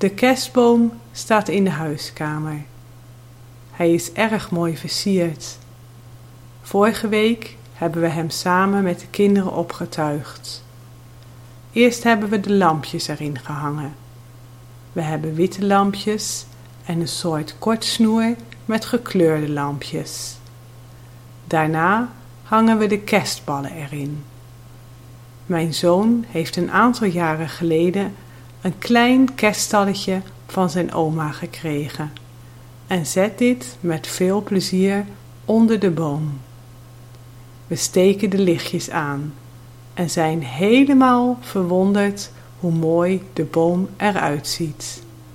De kerstboom staat in de huiskamer. Hij is erg mooi versierd. Vorige week hebben we hem samen met de kinderen opgetuigd. Eerst hebben we de lampjes erin gehangen. We hebben witte lampjes en een soort kortsnoer met gekleurde lampjes. Daarna hangen we de kerstballen erin. Mijn zoon heeft een aantal jaren geleden een klein kerststalletje van zijn oma gekregen en zet dit met veel plezier onder de boom. We steken de lichtjes aan en zijn helemaal verwonderd hoe mooi de boom eruit ziet.